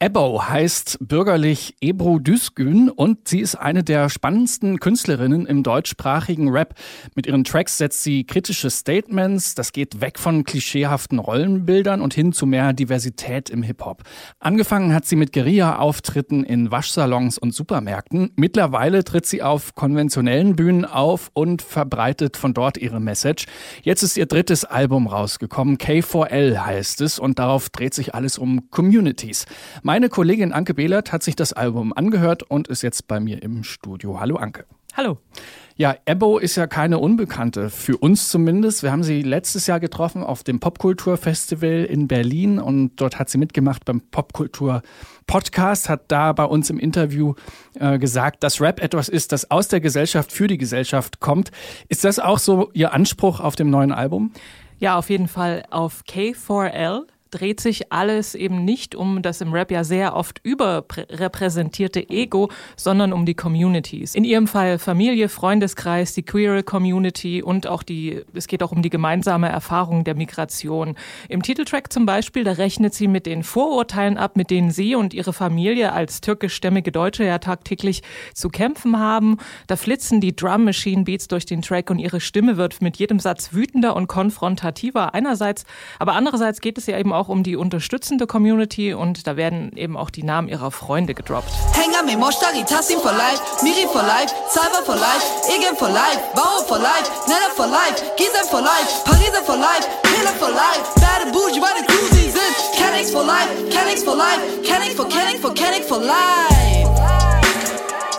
Ebbo heißt bürgerlich Ebru Düsgün und sie ist eine der spannendsten Künstlerinnen im deutschsprachigen Rap. Mit ihren Tracks setzt sie kritische Statements, das geht weg von klischeehaften Rollenbildern und hin zu mehr Diversität im Hip-Hop. Angefangen hat sie mit Guerilla-Auftritten in Waschsalons und Supermärkten. Mittlerweile tritt sie auf konventionellen Bühnen auf und verbreitet von dort ihre Message. Jetzt ist ihr drittes Album rausgekommen, K4L heißt es und darauf dreht sich alles um Communities. Meine Kollegin Anke Behlert hat sich das Album angehört und ist jetzt bei mir im Studio. Hallo Anke. Hallo. Ja, Ebbo ist ja keine Unbekannte, für uns zumindest. Wir haben sie letztes Jahr getroffen auf dem Popkulturfestival in Berlin und dort hat sie mitgemacht beim Popkultur Podcast, hat da bei uns im Interview äh, gesagt, dass Rap etwas ist, das aus der Gesellschaft für die Gesellschaft kommt. Ist das auch so Ihr Anspruch auf dem neuen Album? Ja, auf jeden Fall auf K4L dreht sich alles eben nicht um das im Rap ja sehr oft überrepräsentierte Ego, sondern um die Communities. In ihrem Fall Familie, Freundeskreis, die queere Community und auch die, es geht auch um die gemeinsame Erfahrung der Migration. Im Titeltrack zum Beispiel, da rechnet sie mit den Vorurteilen ab, mit denen sie und ihre Familie als türkischstämmige Deutsche ja tagtäglich zu kämpfen haben. Da flitzen die Drum Machine Beats durch den Track und ihre Stimme wird mit jedem Satz wütender und konfrontativer einerseits, aber andererseits geht es ja eben auch auch um die unterstützende Community und da werden eben auch die Namen ihrer Freunde gedroppt. Hengame, Moshtari, Tassim for life, Miri for life, Cyber for life, Igen for life, Bauer Nella for life, Gizem Pariser for life, Hiller for weil die Cruisy sind, Kennex for life, Kennex for life, Kennex for life.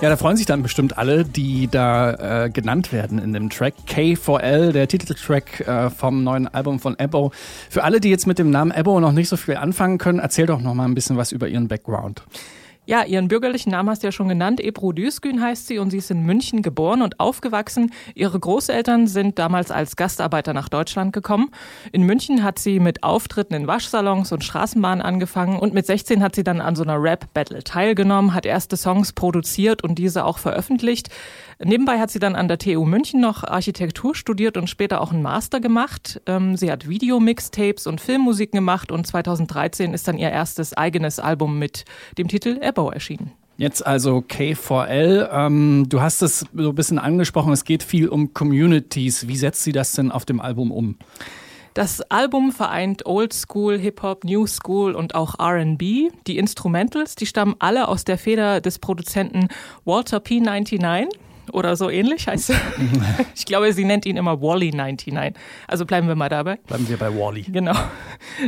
Ja, da freuen sich dann bestimmt alle, die da äh, genannt werden in dem Track. K4L, der Titeltrack äh, vom neuen Album von Ebo. Für alle, die jetzt mit dem Namen Ebo noch nicht so viel anfangen können, erzähl doch noch mal ein bisschen was über ihren Background. Ja, ihren bürgerlichen Namen hast du ja schon genannt. Ebru Düsgün heißt sie und sie ist in München geboren und aufgewachsen. Ihre Großeltern sind damals als Gastarbeiter nach Deutschland gekommen. In München hat sie mit Auftritten in Waschsalons und Straßenbahnen angefangen und mit 16 hat sie dann an so einer Rap-Battle teilgenommen, hat erste Songs produziert und diese auch veröffentlicht. Nebenbei hat sie dann an der TU München noch Architektur studiert und später auch einen Master gemacht. Ähm, sie hat Videomixtapes und Filmmusik gemacht und 2013 ist dann ihr erstes eigenes Album mit dem Titel Erbau erschienen. Jetzt also K4L. Ähm, du hast es so ein bisschen angesprochen, es geht viel um Communities. Wie setzt sie das denn auf dem Album um? Das Album vereint Old School, Hip-Hop, New School und auch RB. Die Instrumentals, die stammen alle aus der Feder des Produzenten Walter P99 oder so ähnlich heißt er. ich glaube, sie nennt ihn immer Wally 99. Also bleiben wir mal dabei. Bleiben wir bei Wally. Genau.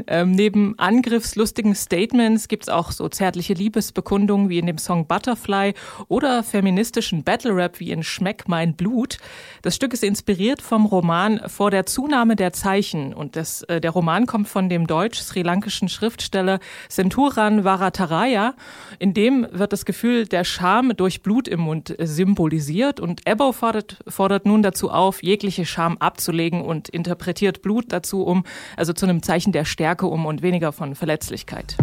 Ähm, neben angriffslustigen Statements gibt es auch so zärtliche Liebesbekundungen wie in dem Song Butterfly oder feministischen Battle Rap wie in Schmeck mein Blut. Das Stück ist inspiriert vom Roman Vor der Zunahme der Zeichen und das, äh, der Roman kommt von dem deutsch-sri-lankischen Schriftsteller Senturan Varataraya. In dem wird das Gefühl der Scham durch Blut im Mund symbolisiert wird. Und Ebbo fordert, fordert nun dazu auf, jegliche Scham abzulegen und interpretiert Blut dazu um, also zu einem Zeichen der Stärke um und weniger von Verletzlichkeit.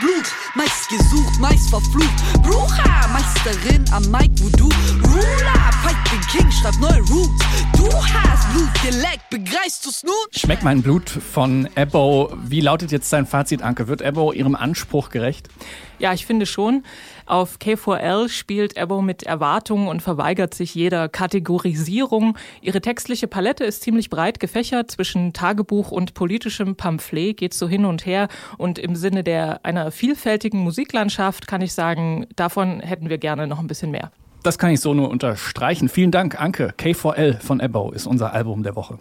Du. Meist gesucht, meist verflucht. Brucha, Meisterin am Mike, wo geleckt, begreifst du's nun? Schmeckt mein Blut von Ebbo. Wie lautet jetzt dein Fazit, Anke? Wird Ebbo ihrem Anspruch gerecht? Ja, ich finde schon. Auf K4L spielt Ebbo mit Erwartungen und verweigert sich jeder Kategorisierung. Ihre textliche Palette ist ziemlich breit gefächert. Zwischen Tagebuch und politischem Pamphlet geht so hin und her. Und im Sinne der einer vielfältigen Musiklandschaft kann ich sagen, davon hätten wir gerne noch ein bisschen mehr. Das kann ich so nur unterstreichen. Vielen Dank, Anke. K4L von Ebbo ist unser Album der Woche.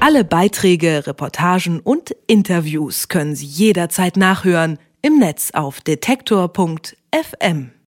Alle Beiträge, Reportagen und Interviews können Sie jederzeit nachhören im Netz auf detektor.fm.